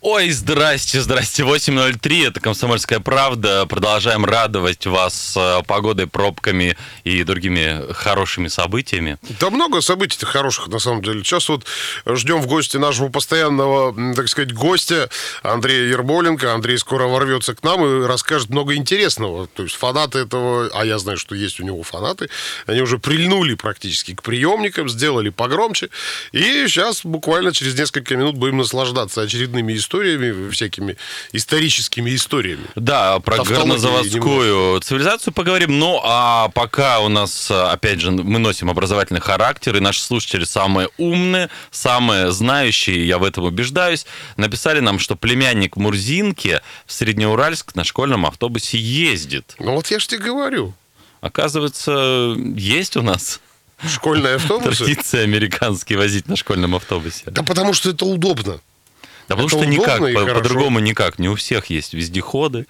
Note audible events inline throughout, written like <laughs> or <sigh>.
Ой, здрасте, здрасте. 8.03, это «Комсомольская правда». Продолжаем радовать вас э, погодой, пробками и другими хорошими событиями. Да много событий хороших, на самом деле. Сейчас вот ждем в гости нашего постоянного, так сказать, гостя Андрея Ерболенко. Андрей скоро ворвется к нам и расскажет много интересного. То есть фанаты этого, а я знаю, что есть у него фанаты, они уже прильнули практически к приемникам, сделали погромче. И сейчас буквально через несколько минут будем наслаждаться очередными историями историями, всякими историческими историями. Да, про горнозаводскую цивилизацию поговорим. Ну, а пока у нас, опять же, мы носим образовательный характер, и наши слушатели самые умные, самые знающие, я в этом убеждаюсь, написали нам, что племянник Мурзинки в Среднеуральск на школьном автобусе ездит. Ну вот я же тебе говорю. Оказывается, есть у нас Школьные автобусы? Традиция американские возить на школьном автобусе. Да потому что это удобно. Да потому что никак, по- по-другому никак. Не у всех есть вездеходы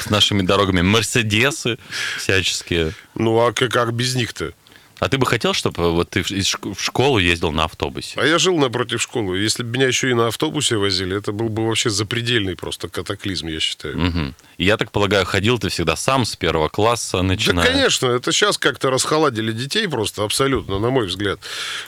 с нашими дорогами, мерседесы всяческие. Ну а как, как без них-то? А ты бы хотел, чтобы вот ты в школу ездил на автобусе? А я жил напротив школы. Если бы меня еще и на автобусе возили, это был бы вообще запредельный просто катаклизм, я считаю. Угу. Я так полагаю, ходил ты всегда сам с первого класса, начиная? Да, конечно. Это сейчас как-то расхоладили детей просто абсолютно, на мой взгляд.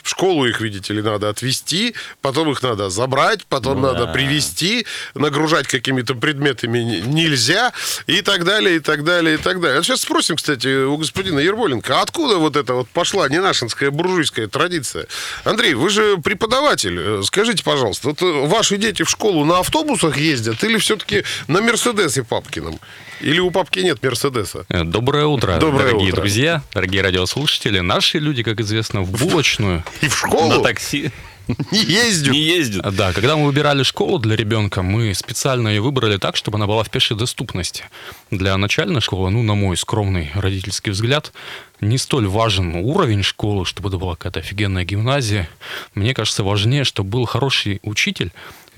В школу их, видите ли, надо отвезти, потом их надо забрать, потом ну, надо да. привезти, нагружать какими-то предметами нельзя, и так далее, и так далее, и так далее. А сейчас спросим, кстати, у господина Ерболенко, а откуда вот это вот пошла ненашинская буржуйская традиция. Андрей, вы же преподаватель. Э, скажите, пожалуйста, вот э, ваши дети в школу на автобусах ездят или все-таки на Мерседесе Папкином? Или у папки нет Мерседеса? Э, доброе утро, Доброе дорогие утро. друзья, дорогие радиослушатели. Наши люди, как известно, в булочную. <laughs> И в школу? На такси. <laughs> Не ездят. Не ездят. Да, когда мы выбирали школу для ребенка, мы специально ее выбрали так, чтобы она была в пешей доступности. Для начальной школы, ну, на мой скромный родительский взгляд, не столь важен уровень школы, чтобы это была какая-то офигенная гимназия. Мне кажется, важнее, чтобы был хороший учитель,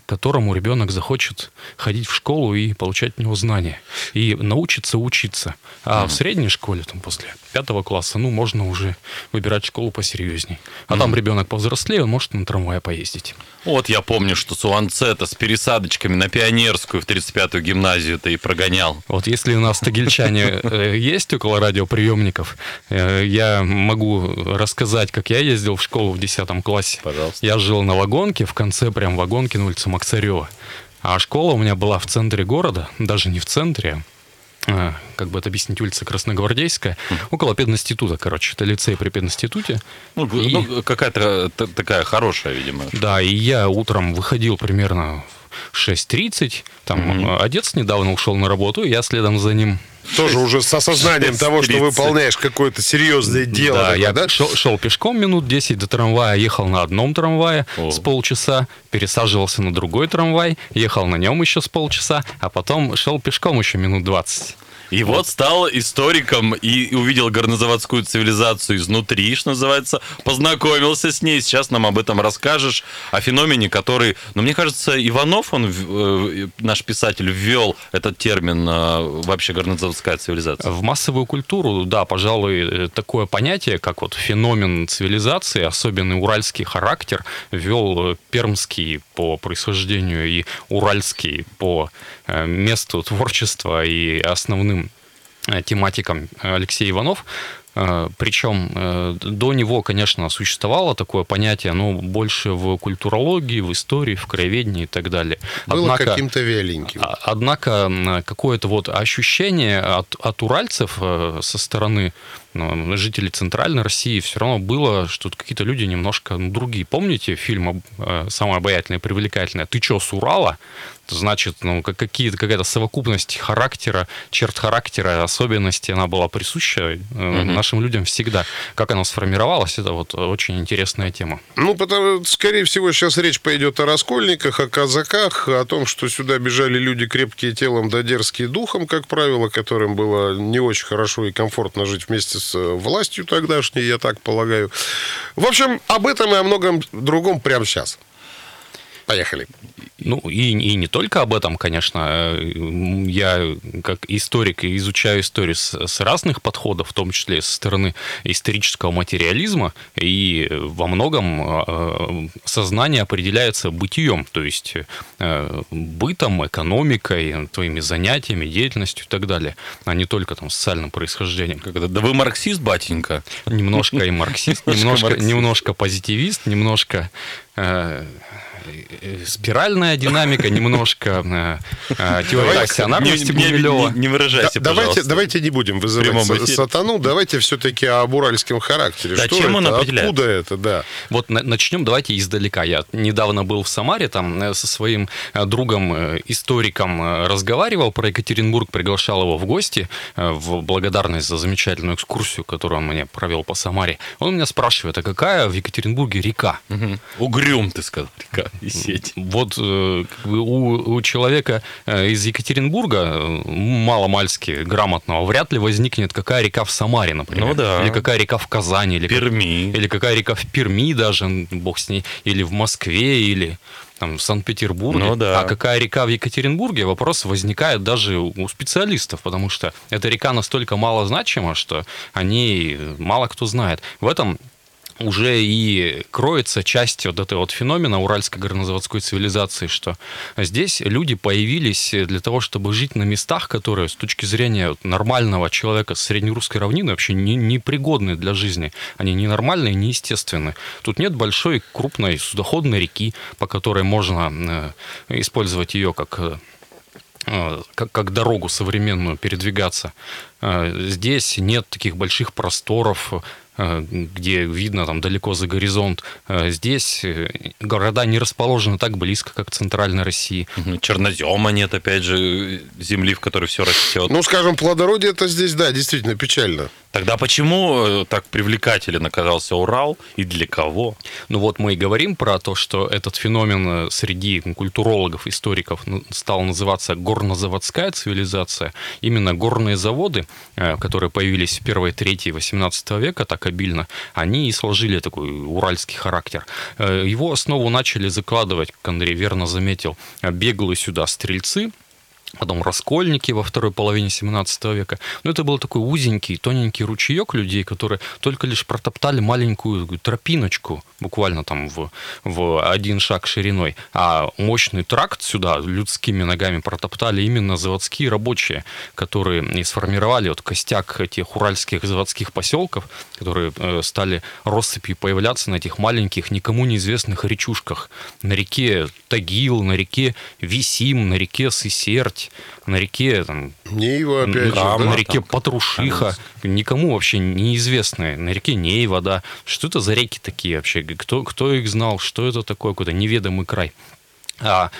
которому ребенок захочет ходить в школу и получать от него знания. И научиться учиться. А mm. в средней школе, там, после пятого класса, ну, можно уже выбирать школу посерьезней. А mm. там ребенок повзрослее, он может на трамвае поездить. Вот я помню, что Суанцета с пересадочками на Пионерскую в 35-ю гимназию ты и прогонял. Вот если у нас тагильчане <laughs> э, есть около радиоприемников, э, я могу рассказать, как я ездил в школу в 10 классе. Пожалуйста. Я жил на вагонке, в конце прям вагонки на улице Максарева. А школа у меня была в центре города, даже не в центре, а, как бы это объяснить, улица Красногвардейская, около пединститута, короче, это лицей при пединституте. Ну, и... ну какая-то такая хорошая, видимо. Да, и я утром выходил примерно в 6.30, там mm-hmm. отец недавно ушел на работу, я следом за ним тоже уже с осознанием того, что выполняешь какое-то серьезное дело. Да, такое, я да? Шел, шел пешком минут 10 до трамвая, ехал на одном трамвае О. с полчаса, пересаживался на другой трамвай, ехал на нем еще с полчаса, а потом шел пешком еще минут 20. И вот. вот стал историком и увидел горнозаводскую цивилизацию изнутри, что называется, познакомился с ней. Сейчас нам об этом расскажешь, о феномене, который, ну, мне кажется, Иванов, он, э, наш писатель, ввел этот термин э, вообще горнозаводская цивилизация. В массовую культуру, да, пожалуй, э, такое понятие, как вот феномен цивилизации, особенный уральский характер, ввел пермский по происхождению и уральский по месту творчества и основным тематикам Алексей Иванов. Э, Причем э, до него, конечно, существовало такое понятие, но больше в культурологии, в истории, в краеведении и так далее. Было однако, каким-то вяленьким. А, однако какое-то вот ощущение от, от уральцев со стороны ну, жителей Центральной России все равно было, что какие-то люди немножко ну, другие. Помните фильм «Самое обаятельное и привлекательное»? «Ты чё, с Урала?» значит, ну, какие-то, какая-то совокупность характера, черт характера, особенности, она была присуща mm-hmm. нашим людям всегда. Как она сформировалась, это вот очень интересная тема. Ну, потому, скорее всего, сейчас речь пойдет о раскольниках, о казаках, о том, что сюда бежали люди крепкие телом да дерзкие духом, как правило, которым было не очень хорошо и комфортно жить вместе с э, властью тогдашней, я так полагаю. В общем, об этом и о многом другом прямо сейчас. Поехали. Ну, и, и не только об этом, конечно. Я, как историк, изучаю историю с, с разных подходов, в том числе со стороны исторического материализма, и во многом э, сознание определяется бытием, то есть э, бытом, экономикой, твоими занятиями, деятельностью и так далее, а не только там социальным происхождением. Когда, да вы марксист, батенька? Немножко и марксист, <laughs> немножко, позитивист, немножко Э, спиральная динамика, немножко э, э, теория акционарности Гумилева. Не выражайся, давайте, давайте не будем вызывать сатану, давайте все-таки об уральском характере. Да, Что чем это? Откуда это, да? Вот начнем давайте издалека. Я недавно был в Самаре, там со своим другом, историком разговаривал про Екатеринбург, приглашал его в гости в благодарность за замечательную экскурсию, которую он мне провел по Самаре. Он меня спрашивает, а какая в Екатеринбурге река? Угу. Угрюм, ты сказал, река <laughs> и сеть. Вот э, у, у человека э, из Екатеринбурга, маломальски грамотного, вряд ли возникнет какая река в Самаре, например. Ну да. Или какая река в Казани. Или Перми. Как, или какая река в Перми даже, бог с ней. Или в Москве, или там, в Санкт-Петербурге. Ну, да. А какая река в Екатеринбурге, вопрос возникает даже у специалистов, потому что эта река настолько мало значима, что о ней мало кто знает. В этом уже и кроется часть вот этого вот феномена уральской горнозаводской цивилизации, что здесь люди появились для того, чтобы жить на местах, которые с точки зрения нормального человека с среднерусской равнины вообще не, не пригодны для жизни. Они ненормальные, неестественны. Тут нет большой, крупной судоходной реки, по которой можно э, использовать ее как э, как, как дорогу современную передвигаться. Э, здесь нет таких больших просторов, где видно там далеко за горизонт. Э, здесь э, города не расположены так близко, как в центральной России. Чернозема нет, опять же, земли, в которой все растет. Ну, скажем, плодородие это здесь, да, действительно печально. Тогда почему так привлекателен оказался Урал и для кого? Ну вот мы и говорим про то, что этот феномен среди культурологов, историков стал называться горнозаводская цивилизация. Именно горные заводы, которые появились в первой трети 18 века, так обильно, они и сложили такой уральский характер. Э, его основу начали закладывать, как Андрей верно заметил, беглые сюда стрельцы, потом раскольники во второй половине 17 века. Но это был такой узенький, тоненький ручеек людей, которые только лишь протоптали маленькую тропиночку, буквально там в, в один шаг шириной, а мощный тракт сюда людскими ногами протоптали именно заводские рабочие, которые и сформировали вот костяк этих уральских заводских поселков, которые э, стали россыпью появляться на этих маленьких, никому неизвестных речушках. На реке Тагил, на реке Висим, на реке Сысерть, Ерть, на реке там, Нейва, опять на, же, на да? реке Патрушиха, никому вообще неизвестные, на реке Нейва, да. Что это за реки такие вообще? Кто, кто их знал? Что это такое? Какой-то неведомый край. А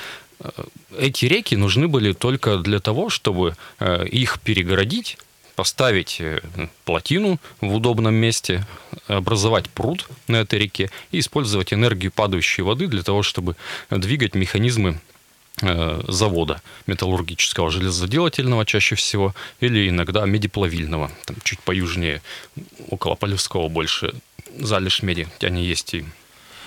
э, эти реки нужны были только для того, чтобы э, их перегородить, поставить э, плотину в удобном месте, образовать пруд на этой реке и использовать энергию падающей воды для того, чтобы двигать механизмы завода металлургического, железоделательного чаще всего, или иногда медиплавильного, там чуть поюжнее, около Полевского больше залежь меди, они есть и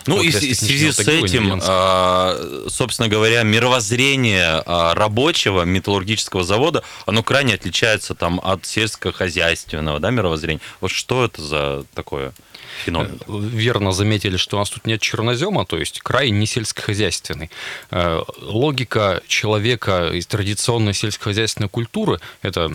ну и в связи с этим, а, собственно говоря, мировоззрение а, рабочего металлургического завода, оно крайне отличается там от сельскохозяйственного да, мировоззрения. Вот что это за такое? феномен. Э, верно заметили, что у нас тут нет чернозема, то есть край не сельскохозяйственный. Э, логика человека из традиционной сельскохозяйственной культуры – это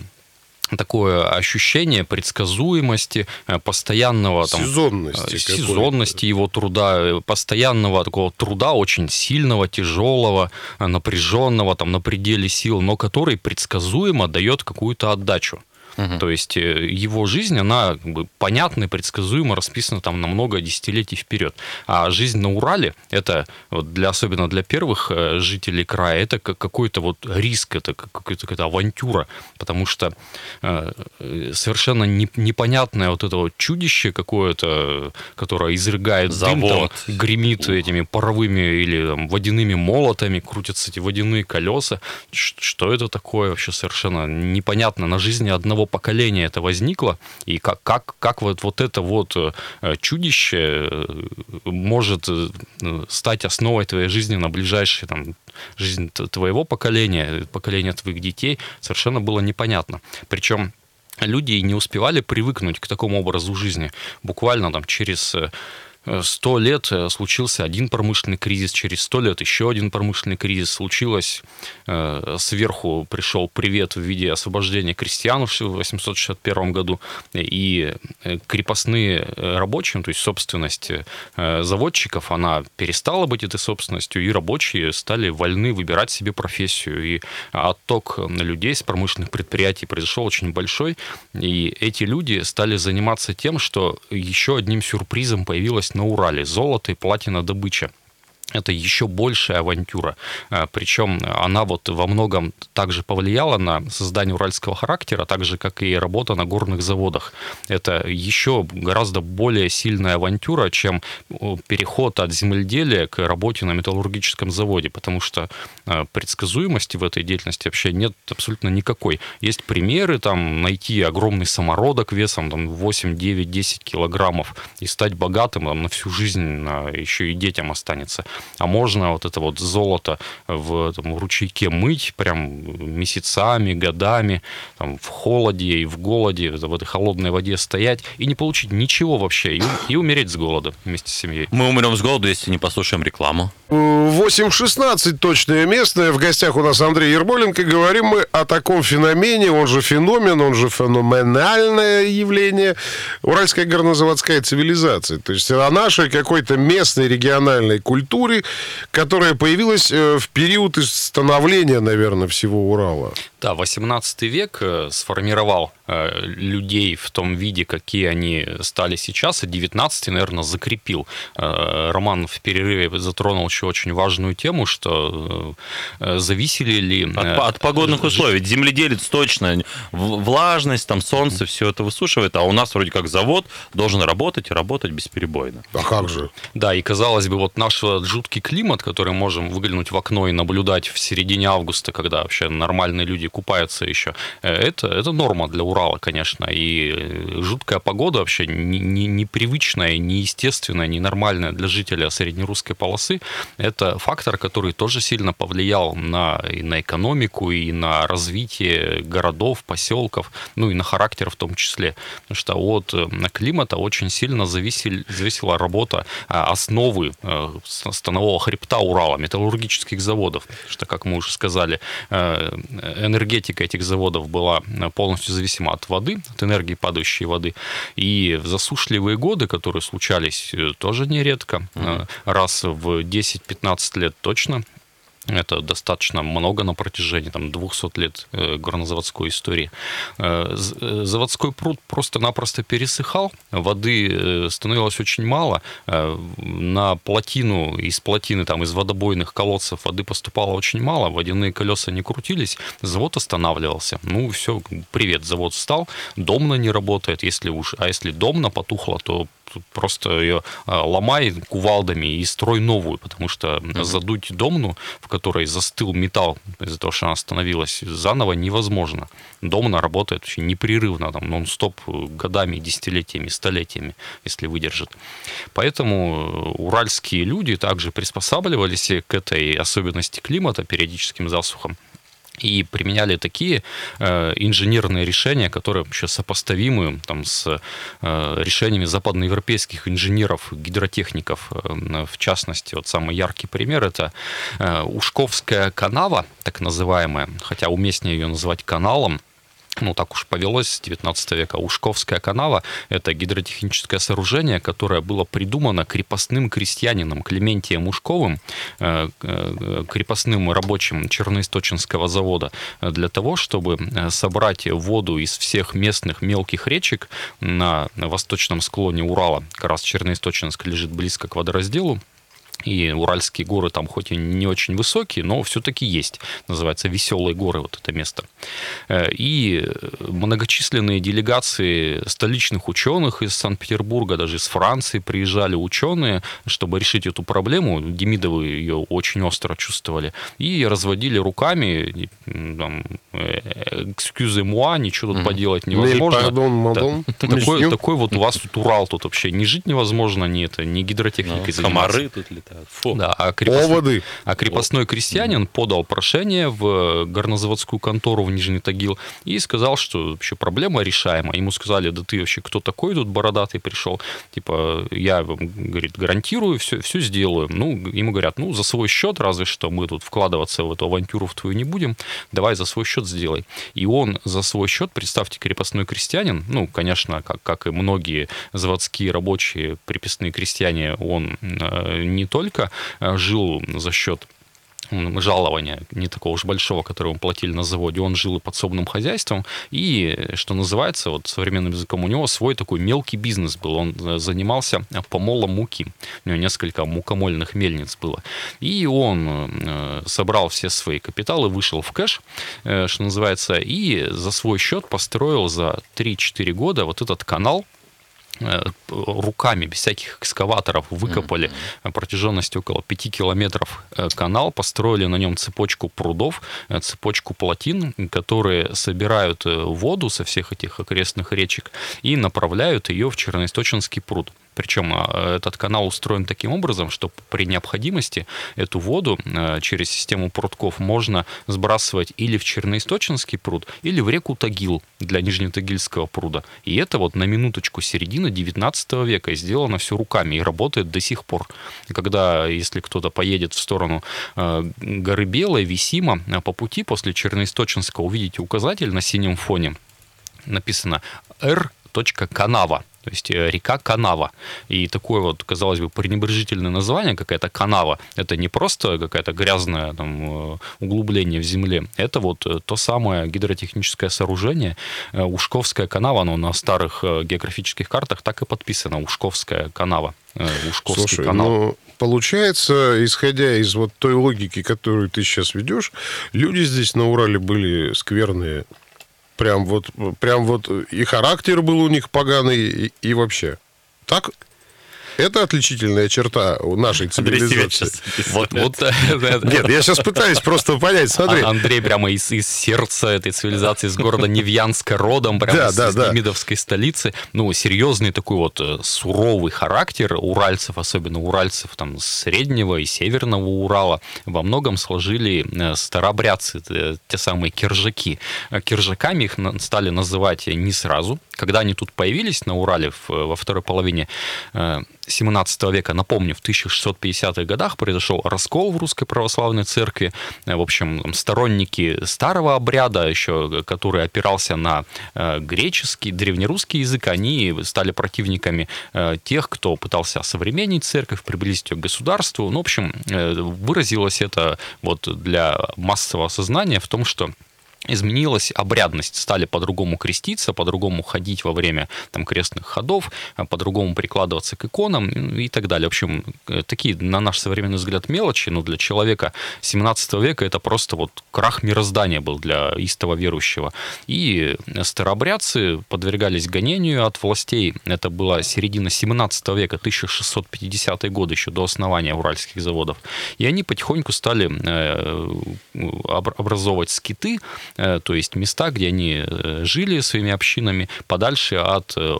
такое ощущение предсказуемости, э, постоянного там, сезонности, сезонности его труда, постоянного такого труда очень сильного, тяжелого, напряженного, там на пределе сил, но который предсказуемо дает какую-то отдачу. Угу. То есть э, его жизнь, она как бы, понятна и предсказуемо расписана там на много десятилетий вперед. А жизнь на Урале, это вот для, особенно для первых э, жителей края, это какой-то вот риск, это какая-то, авантюра, потому что э, совершенно не, непонятное вот это вот чудище какое-то, которое изрыгает Завод. дым, там, гремит Ух. этими паровыми или там, водяными молотами, крутятся эти водяные колеса. Что это такое вообще совершенно непонятно. На жизни одного поколения это возникло, и как, как, как вот, вот это вот чудище может стать основой твоей жизни на ближайшие там, жизнь твоего поколения, поколения твоих детей, совершенно было непонятно. Причем люди не успевали привыкнуть к такому образу жизни. Буквально там через сто лет э, случился один промышленный кризис, через сто лет еще один промышленный кризис случилось. Э, сверху пришел привет в виде освобождения крестьян в 861 году, и э, крепостные рабочие, то есть собственность заводчиков, она перестала быть этой собственностью, и рабочие стали вольны выбирать себе профессию. И отток людей с промышленных предприятий произошел очень большой, и эти люди стали заниматься тем, что еще одним сюрпризом появилась на Урале. Золото и платина добыча это еще большая авантюра. А, Причем она вот во многом также повлияла на создание уральского характера, так же, как и работа на горных заводах. Это еще гораздо более сильная авантюра, чем переход от земледелия к работе на металлургическом заводе, потому что а, предсказуемости в этой деятельности вообще нет абсолютно никакой. Есть примеры, там, найти огромный самородок весом там, 8, 9, 10 килограммов и стать богатым там, на всю жизнь, еще и детям останется а можно вот это вот золото в, там, ручейке мыть прям месяцами, годами, там, в холоде и в голоде, в этой холодной воде стоять и не получить ничего вообще, и, и умереть с голода вместе с семьей. Мы умрем с голоду, если не послушаем рекламу. 8.16 точное местное. В гостях у нас Андрей Ермоленко. Говорим мы о таком феномене, он же феномен, он же феноменальное явление. Уральская горнозаводская цивилизация. То есть о нашей какой-то местной региональной культуре, культуры, которая появилась э, в период становления, наверное, всего Урала. Да, 18 век э, сформировал э, людей в том виде, какие они стали сейчас, и 19 наверное, закрепил. Роман в перерыве затронул еще очень важную тему, что зависели ли... От, от погодных условий. Земледелец точно, влажность, там солнце, все это высушивает, а у нас вроде как завод должен работать и работать бесперебойно. А как же? Да, и казалось бы, вот наш жуткий климат, который можем выглянуть в окно и наблюдать в середине августа, когда вообще нормальные люди купаются еще, э, это, это норма для Урала, конечно. И э, жуткая погода вообще непривычная, неестественная, ненормальная для жителя среднерусской полосы. Это фактор, который тоже сильно повлиял на, и на экономику, и на развитие городов, поселков, ну и на характер в том числе. Потому что от э, климата очень сильно зависел, зависела работа основы станового хребта Урала, металлургических заводов. Что, как мы уже сказали, э, энергетика этих заводов была полностью зависима от воды, от энергии падающей воды. И в засушливые годы, которые случались э, тоже нередко, mm-hmm. раз в 10-15 лет точно, это достаточно много на протяжении там, 200 лет э, горнозаводской истории. Э, э, заводской пруд просто-напросто пересыхал, воды становилось очень мало. На плотину, из плотины, там, из водобойных колодцев воды поступало очень мало, водяные колеса не крутились, завод останавливался. Ну, все, привет, завод встал, домна не работает, если уж, а если домна потухла, то просто ее а, ломай кувалдами и строй новую, потому что mm-hmm. задуть домну, в которой застыл металл из-за того, что она остановилась, заново невозможно. Домна работает очень непрерывно, там, нон-стоп годами, десятилетиями, столетиями, если выдержит. Поэтому уральские люди также приспосабливались к этой особенности климата, периодическим засухам и применяли такие э, инженерные решения, которые вообще сопоставимы там, с э, решениями западноевропейских инженеров, гидротехников. Э, в частности, вот самый яркий пример это э, Ушковская канава, так называемая, хотя уместнее ее называть каналом, ну, так уж повелось с 19 века. Ушковская канава – это гидротехническое сооружение, которое было придумано крепостным крестьянином Клементием Ушковым, э, э, крепостным рабочим Черноисточинского завода, для того, чтобы э, собрать воду из всех местных мелких речек на восточном склоне Урала. Как раз Черноисточинск лежит близко к водоразделу И Уральские горы там хоть и не очень высокие, но все-таки есть. Называется Веселые горы вот это место. Э, и многочисленные делегации столичных ученых из Санкт-Петербурга, даже из Франции приезжали ученые, чтобы решить эту проблему. Демидовы ее очень остро чувствовали. И разводили руками, там, экскюзы муа, ничего тут поделать невозможно. Пардон, мадон. Да. Такой, такой вот у вас тут Урал, тут вообще не жить невозможно, ни это, ни гидротехникой Ну, комары тут летают. Фу. Да, а крепостной, Оводы. а крепостной крестьянин подал прошение в горнозаводскую контору в Нижний Тагил и сказал, что вообще проблема решаема. Ему сказали, да ты вообще кто такой тут бородатый пришел? Типа, я вам, говорит, гарантирую, все, все сделаю. Ну, ему говорят, ну, за свой счет, разве что мы тут вкладываться в эту авантюру в твою не будем, давай за свой счет сделай. И он за свой счет, представьте, крепостной крестьянин, ну, конечно, как, как и многие заводские рабочие, приписные крестьяне, он э, не только э, жил за счет жалования, не такого уж большого, которое ему платили на заводе, он жил и подсобным хозяйством, и, что называется, вот современным языком, у него свой такой мелкий бизнес был, он э, занимался помолом муки, у него несколько мукомольных мельниц было, и он э, собрал все свои капиталы, вышел в кэш, э, что называется, и за свой счет построил за 3-4 года вот этот канал, э, руками, без всяких экскаваторов, выкопали протяженностью около 5 километров э, канал, построили на нем цепочку прудов, э, цепочку плотин, которые собирают э, воду со всех этих окрестных речек и направляют ее в Черноисточинский пруд. Причем а, этот канал устроен таким образом, что при необходимости эту воду э, через систему прудков можно сбрасывать или в Черноисточинский пруд, или в реку Тагил для Нижнетагильского пруда. И это вот на минуточку середины 19 века. Сделано все руками и работает до сих пор. Когда, если кто-то поедет в сторону э, горы Белой, Висима, по пути после Черноисточинска увидите указатель на синем фоне. Написано R. Канава. То есть э, река Канава. И такое вот, казалось бы, пренебрежительное название, какая-то канава, это не просто какая-то грязное там, э, углубление в земле, это вот э, то самое гидротехническое сооружение, Ушковская канава, оно на старых географических картах так и подписано, Ушковская канава, Ушковский Слушай, канал. ну, получается, исходя из вот той логики, которую ты сейчас ведешь, люди здесь на Урале были скверные. Прям вот, прям вот и характер был у них поганый, и, и вообще. Так? Это отличительная черта у нашей цивилизации. Вот, вот Нет, я сейчас пытаюсь просто понять, смотри. А- Андрей прямо из, из сердца этой цивилизации, из города Невьянска родом, прямо Да, из, да, из да. Демидовской столицы. Ну, серьезный такой вот э, суровый характер уральцев, особенно уральцев там среднего и северного Урала, во многом сложили э, старобрядцы, э, те самые киржаки. Киржаками их стали называть не сразу. Когда они тут появились на Урале в- во второй половине 17 века, напомню, в 1650-х годах произошел раскол в Русской Православной Церкви. Э, В общем, сторонники старого обряда, еще, который опирался на э, греческий, древнерусский язык, они стали противниками э, тех, кто пытался осовременить церковь, приблизить ее к государству. Ну, в общем, э, выразилось это вот для массового сознания в том, что изменилась обрядность, стали по-другому креститься, по-другому ходить во время там, крестных ходов, а, по-другому прикладываться к иконам и так далее. В общем, э, такие, на наш современный взгляд, мелочи, но для человека 17 века это просто вот крах мироздания был для истово верующего. И старообрядцы подвергались гонению от властей. Это была середина 17 века, 1650 годы, еще до основания уральских заводов. И они потихоньку стали э, об- образовывать скиты, э, то есть места, где они э, жили своими общинами, подальше от э,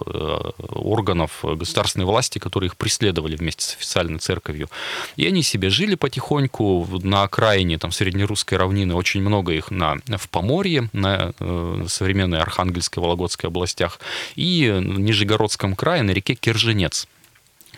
органов государственной власти, которые их преследовали вместе с официальной церковью. И они себе жили потихоньку на окраине там, среднерусской равнины, очень много их на, в Поморье, на э, современной Архангельской, Вологодской областях, и в Нижегородском крае на реке Керженец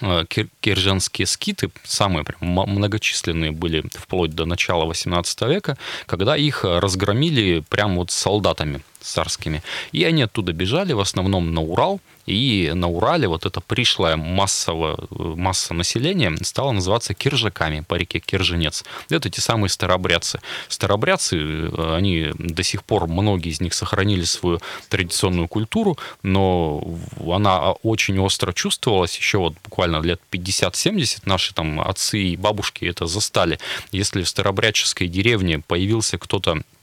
э, кир- киржанские скиты, самые прям многочисленные были вплоть до начала 18 века, когда их разгромили прямо вот солдатами царскими. И они оттуда бежали, в основном на Урал, И на Урале вот эта пришлая массово, масса населения стала называться киржаками по реке Кирженец. Это те самые старобрядцы. Старобрядцы, они до сих пор, многие из них сохранили свою традиционную культуру, но она очень остро чувствовалась еще вот буквально лет 50-70 наши там отцы и бабушки это застали. Если в старобрядческой деревне появился кто-то Э,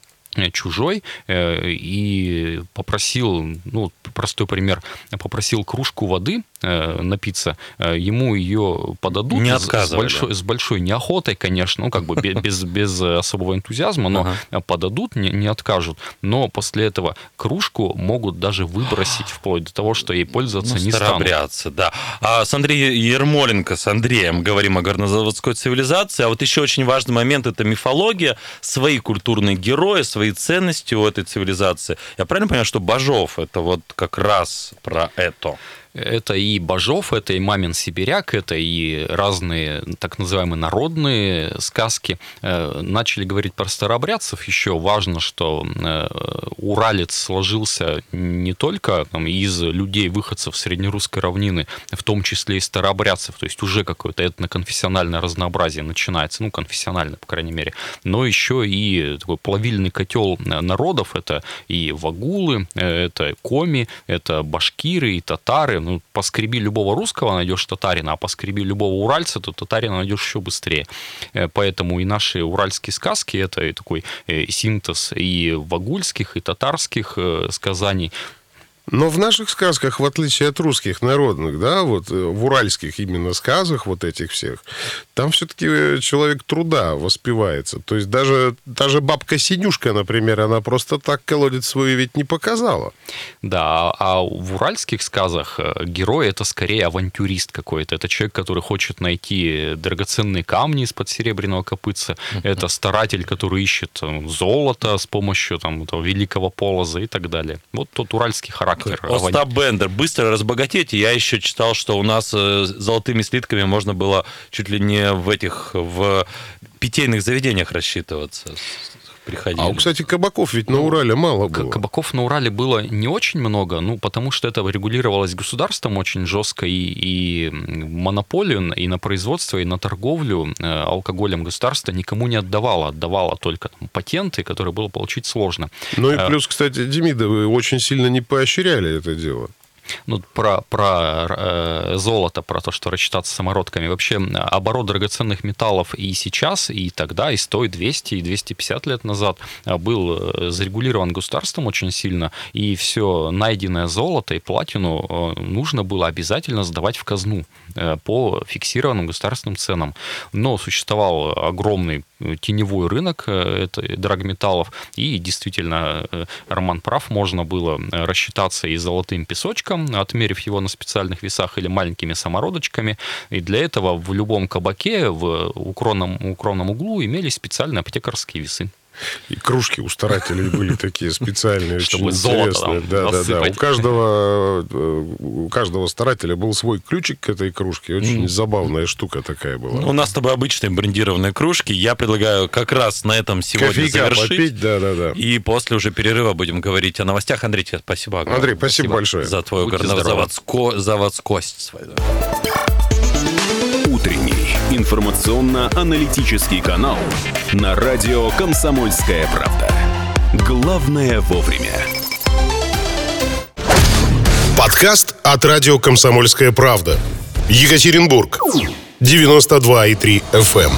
чужой э, и попросил, ну, простой пример, попросил кружку воды э, напиться, ему ее подадут не с, большой, с большой неохотой, конечно, ну, как бы без, без особого энтузиазма, но ага. подадут, не, не откажут. Но после этого кружку могут даже выбросить, вплоть до того, что ей пользоваться ну, не станут. да. А с Андреем Ермоленко, с Андреем говорим о горнозаводской цивилизации, а вот еще очень важный момент – это мифология, свои культурные герои, свои ценности у этой цивилизации. Я правильно понимаю, что Бажов это вот как раз про это? Это и Бажов, это и Мамин Сибиряк, это и разные так называемые народные сказки. Э, начали говорить про старообрядцев. Еще важно, что э, Уралец сложился не только там, из людей, выходцев среднерусской равнины, в том числе и старообрядцев, то есть уже какое-то этноконфессиональное разнообразие начинается, ну, конфессиональное, по крайней мере, но еще и такой плавильный котел народов, это и вагулы, э, это коми, это башкиры и татары, ну, поскреби любого русского, найдешь татарина, а поскреби любого уральца, то татарина найдешь еще быстрее. Э, поэтому и наши уральские сказки, это такой э, синтез и вагульских, и татарских э, сказаний, но в наших сказках, в отличие от русских народных, да, вот в уральских именно сказах вот этих всех, там все-таки человек труда воспевается. То есть даже, даже бабка Синюшка, например, она просто так колодец свой ведь не показала. Да, а в уральских сказах э, герой это скорее авантюрист какой-то. Это человек, который хочет найти драгоценные камни из-под серебряного копытца. Это старатель, который ищет э, золото с помощью там, этого великого полоза и так далее. Вот тот уральский характер. Остап Бендер, быстро разбогатеть. Я еще читал, что у нас э, золотыми слитками можно было чуть ли не в этих в питейных заведениях рассчитываться приходили. А, кстати, кабаков ведь на Урале мало было. Кабаков на Урале было не очень много, ну, потому что это регулировалось государством очень жестко, и, и монополию и на производство, и на торговлю э, алкоголем государство никому не отдавало, отдавало только там, патенты, которые было получить сложно. Ну и э, плюс, кстати, Демидовы очень сильно не поощряли это дело ну, про, про э, золото, про то, что рассчитаться самородками. Вообще оборот драгоценных металлов и сейчас, и тогда, и 100, и 200, и 250 лет назад э, был э, зарегулирован государством очень сильно, и все найденное золото и платину э, нужно было обязательно сдавать в казну по фиксированным государственным ценам. Но существовал огромный теневой рынок это драгметаллов, и действительно, Роман прав, можно было рассчитаться и золотым песочком, весом, отмерив его на специальных весах или маленькими самородочками. И для этого в любом кабаке в укромном, укромном углу имелись специальные аптекарские весы. И кружки у старателей были такие специальные, Чтобы очень интересные. Да, да, да. У каждого, э, у каждого старателя был свой ключик к этой кружке. Очень mm. забавная штука такая была. У нас с тобой обычные брендированные кружки. Я предлагаю как раз на этом сегодня Кофейка завершить. Попить, да, да, да. И после уже перерыва будем говорить о новостях. Андрей, тебе спасибо огромное. Андрей, спасибо, спасибо большое. За твою горнозаводско... заводскость свою. Информационно-аналитический канал на радио «Комсомольская правда». Главное вовремя. Подкаст от радио «Комсомольская правда». Екатеринбург. 92,3 FM.